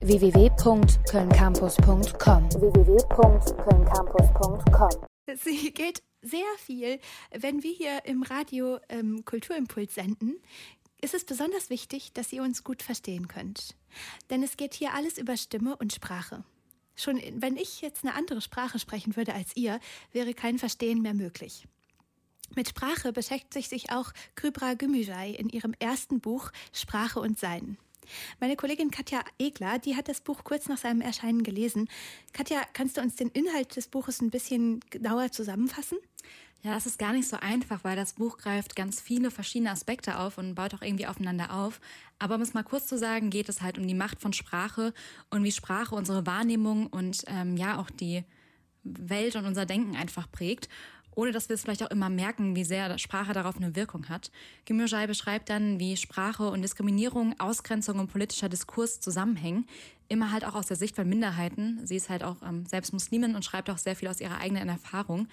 www.kölncampus.com www.kölncampus.com Sie geht sehr viel, wenn wir hier im Radio ähm, Kulturimpuls senden, ist es besonders wichtig, dass ihr uns gut verstehen könnt. Denn es geht hier alles über Stimme und Sprache. Schon wenn ich jetzt eine andere Sprache sprechen würde als ihr, wäre kein Verstehen mehr möglich. Mit Sprache beschäftigt sich auch Krybra Gümüşay in ihrem ersten Buch Sprache und Sein. Meine Kollegin Katja Egler, die hat das Buch kurz nach seinem Erscheinen gelesen. Katja, kannst du uns den Inhalt des Buches ein bisschen genauer zusammenfassen? Ja, das ist gar nicht so einfach, weil das Buch greift ganz viele verschiedene Aspekte auf und baut auch irgendwie aufeinander auf. Aber um es mal kurz zu sagen, geht es halt um die Macht von Sprache und wie Sprache unsere Wahrnehmung und ähm, ja auch die Welt und unser Denken einfach prägt ohne dass wir es vielleicht auch immer merken, wie sehr Sprache darauf eine Wirkung hat. Gemürjai beschreibt dann, wie Sprache und Diskriminierung, Ausgrenzung und politischer Diskurs zusammenhängen. Immer halt auch aus der Sicht von Minderheiten. Sie ist halt auch ähm, selbst Muslimin und schreibt auch sehr viel aus ihrer eigenen Erfahrung.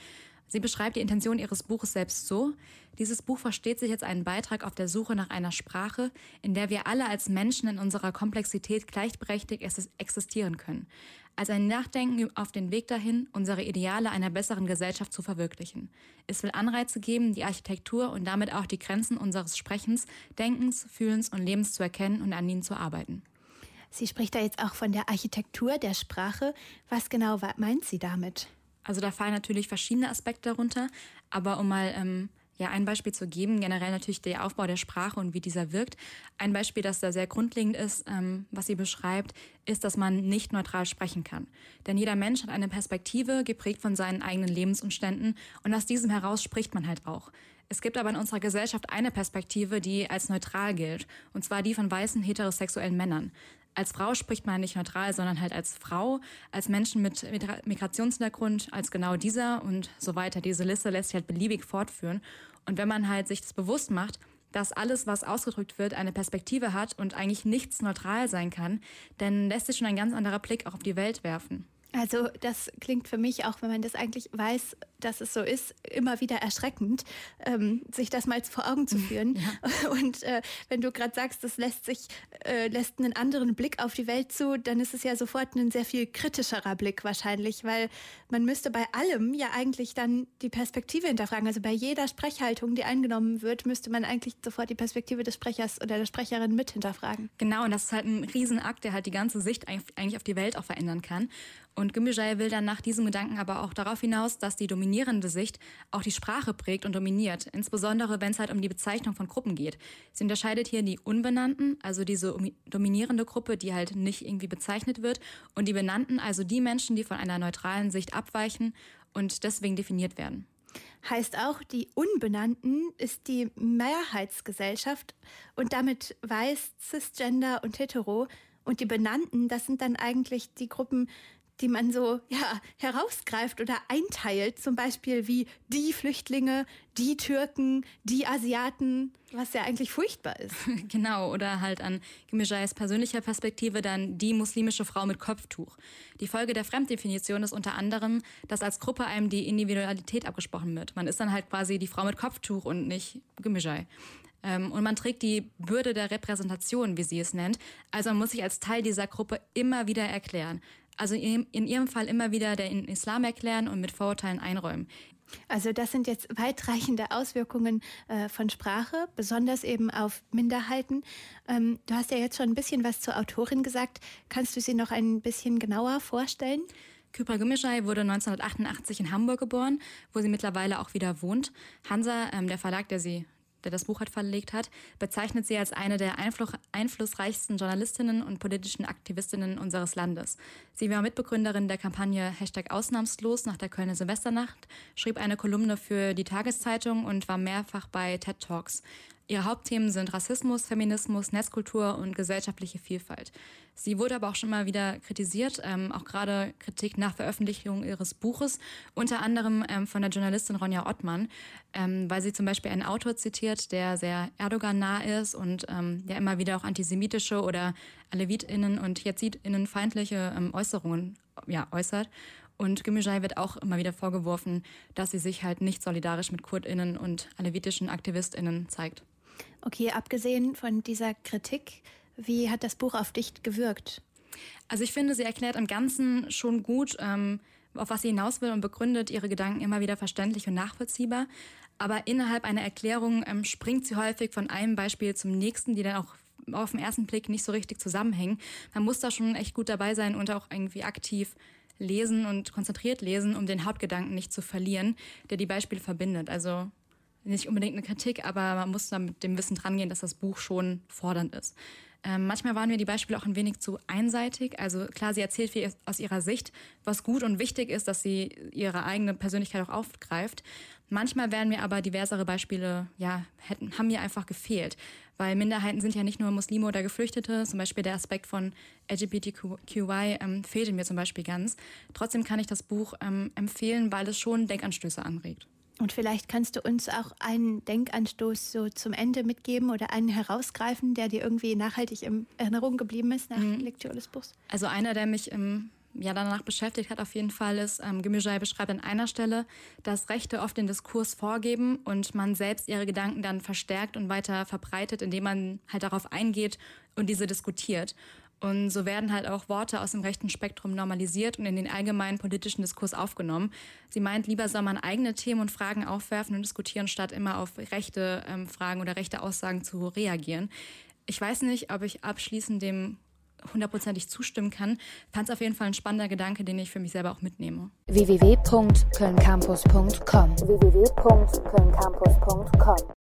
Sie beschreibt die Intention ihres Buches selbst so, dieses Buch versteht sich als einen Beitrag auf der Suche nach einer Sprache, in der wir alle als Menschen in unserer Komplexität gleichberechtigt existieren können als ein Nachdenken auf den Weg dahin, unsere Ideale einer besseren Gesellschaft zu verwirklichen. Es will Anreize geben, die Architektur und damit auch die Grenzen unseres Sprechens, Denkens, Fühlens und Lebens zu erkennen und an ihnen zu arbeiten. Sie spricht da jetzt auch von der Architektur der Sprache. Was genau meint sie damit? Also da fallen natürlich verschiedene Aspekte darunter, aber um mal ähm, ja, ein Beispiel zu geben, generell natürlich der Aufbau der Sprache und wie dieser wirkt. Ein Beispiel, das da sehr grundlegend ist, ähm, was sie beschreibt, ist, dass man nicht neutral sprechen kann. Denn jeder Mensch hat eine Perspektive, geprägt von seinen eigenen Lebensumständen und aus diesem heraus spricht man halt auch. Es gibt aber in unserer Gesellschaft eine Perspektive, die als neutral gilt, und zwar die von weißen heterosexuellen Männern als Frau spricht man nicht neutral, sondern halt als Frau, als Menschen mit Migrationshintergrund, als genau dieser und so weiter. Diese Liste lässt sich halt beliebig fortführen. Und wenn man halt sich das bewusst macht, dass alles, was ausgedrückt wird, eine Perspektive hat und eigentlich nichts neutral sein kann, dann lässt sich schon ein ganz anderer Blick auch auf die Welt werfen. Also das klingt für mich, auch wenn man das eigentlich weiß, dass es so ist, immer wieder erschreckend, ähm, sich das mal vor Augen zu führen. Ja. Und äh, wenn du gerade sagst, das lässt sich, äh, lässt einen anderen Blick auf die Welt zu, dann ist es ja sofort ein sehr viel kritischerer Blick wahrscheinlich, weil man müsste bei allem ja eigentlich dann die Perspektive hinterfragen. Also bei jeder Sprechhaltung, die eingenommen wird, müsste man eigentlich sofort die Perspektive des Sprechers oder der Sprecherin mit hinterfragen. Genau, und das ist halt ein Riesenakt, der halt die ganze Sicht eigentlich auf die Welt auch verändern kann. Und Gümüşay will dann nach diesem Gedanken aber auch darauf hinaus, dass die dominierende Sicht auch die Sprache prägt und dominiert, insbesondere wenn es halt um die Bezeichnung von Gruppen geht. Sie unterscheidet hier die Unbenannten, also diese dominierende Gruppe, die halt nicht irgendwie bezeichnet wird, und die Benannten, also die Menschen, die von einer neutralen Sicht abweichen und deswegen definiert werden. Heißt auch, die Unbenannten ist die Mehrheitsgesellschaft und damit weiß, cisgender und hetero. Und die Benannten, das sind dann eigentlich die Gruppen, die man so ja, herausgreift oder einteilt, zum Beispiel wie die Flüchtlinge, die Türken, die Asiaten, was ja eigentlich furchtbar ist. Genau, oder halt an Gimejais persönlicher Perspektive dann die muslimische Frau mit Kopftuch. Die Folge der Fremddefinition ist unter anderem, dass als Gruppe einem die Individualität abgesprochen wird. Man ist dann halt quasi die Frau mit Kopftuch und nicht Gimejai. Ähm, und man trägt die Bürde der Repräsentation, wie sie es nennt. Also man muss sich als Teil dieser Gruppe immer wieder erklären also in, ihrem Fall immer wieder den Islam erklären und mit Vorurteilen einräumen. Also das sind jetzt weitreichende Auswirkungen äh, von Sprache, besonders eben auf Minderheiten. Ähm, du hast ja jetzt schon ein bisschen was zur Autorin gesagt. Kannst du sie noch ein bisschen genauer vorstellen? Kypra Gümüşay wurde 1988 in Hamburg geboren, wo sie mittlerweile auch wieder wohnt. Hansa, ähm, der Verlag, der sie der das Buch halt verlegt hat, bezeichnet sie als eine der einflussreichsten Journalistinnen und politischen Aktivistinnen unseres Landes. Sie war Mitbegründerin der Kampagne Hashtag Ausnahmslos nach der Kölner Silvesternacht, schrieb eine Kolumne für die Tageszeitung und war mehrfach bei TED Talks. Ihre Hauptthemen sind Rassismus, Feminismus, Netzkultur und gesellschaftliche Vielfalt. Sie wurde aber auch schon mal wieder kritisiert, ähm, auch gerade Kritik nach Veröffentlichung ihres Buches, unter anderem ähm, von der Journalistin Ronja Ottmann, ähm, weil sie zum Beispiel einen Autor zitiert, der sehr Erdogan-nah ist und ähm, der immer wieder auch antisemitische oder AlevitInnen und JezidInnen feindliche ähm, Äußerungen ja, äußert. Und Gümüşay wird auch immer wieder vorgeworfen, dass sie sich halt nicht solidarisch mit KurdInnen und alevitischen AktivistInnen zeigt. Okay, abgesehen von dieser Kritik, wie hat das Buch auf dich gewirkt? Also ich finde, sie erklärt im Ganzen schon gut, ähm, auf was sie hinaus will und begründet ihre Gedanken immer wieder verständlich und nachvollziehbar. Aber innerhalb einer Erklärung ähm, springt sie häufig von einem Beispiel zum nächsten, die dann auch auf den ersten Blick nicht so richtig zusammenhängen. Man muss da schon echt gut dabei sein und auch irgendwie aktiv lesen und konzentriert lesen, um den Hauptgedanken nicht zu verlieren, der die Beispiele verbindet. Also nicht unbedingt eine Kritik, aber man muss da mit dem Wissen drangehen, dass das Buch schon fordernd ist. Ähm, manchmal waren mir die Beispiele auch ein wenig zu einseitig. Also klar, sie erzählt viel aus ihrer Sicht, was gut und wichtig ist, dass sie ihre eigene Persönlichkeit auch aufgreift. Manchmal wären mir aber diversere Beispiele, ja, hätten, haben mir einfach gefehlt. Weil Minderheiten sind ja nicht nur Muslime oder Geflüchtete. Zum Beispiel der Aspekt von LGBTQI ähm, fehlte mir zum Beispiel ganz. Trotzdem kann ich das Buch ähm, empfehlen, weil es schon Denkanstöße anregt. Und vielleicht kannst du uns auch einen Denkanstoß so zum Ende mitgeben oder einen herausgreifen, der dir irgendwie nachhaltig in Erinnerung geblieben ist nach mhm. Lektüre des Buchs. Also einer, der mich ähm, ja danach beschäftigt hat, auf jeden Fall ist, ähm, Gemüjai beschreibt an einer Stelle, dass Rechte oft den Diskurs vorgeben und man selbst ihre Gedanken dann verstärkt und weiter verbreitet, indem man halt darauf eingeht und diese diskutiert. Und so werden halt auch Worte aus dem rechten Spektrum normalisiert und in den allgemeinen politischen Diskurs aufgenommen. Sie meint, lieber soll man eigene Themen und Fragen aufwerfen und diskutieren, statt immer auf rechte ähm, Fragen oder rechte Aussagen zu reagieren. Ich weiß nicht, ob ich abschließend dem hundertprozentig zustimmen kann, fand es auf jeden Fall ein spannender Gedanke, den ich für mich selber auch mitnehme. www.kölncampus.com www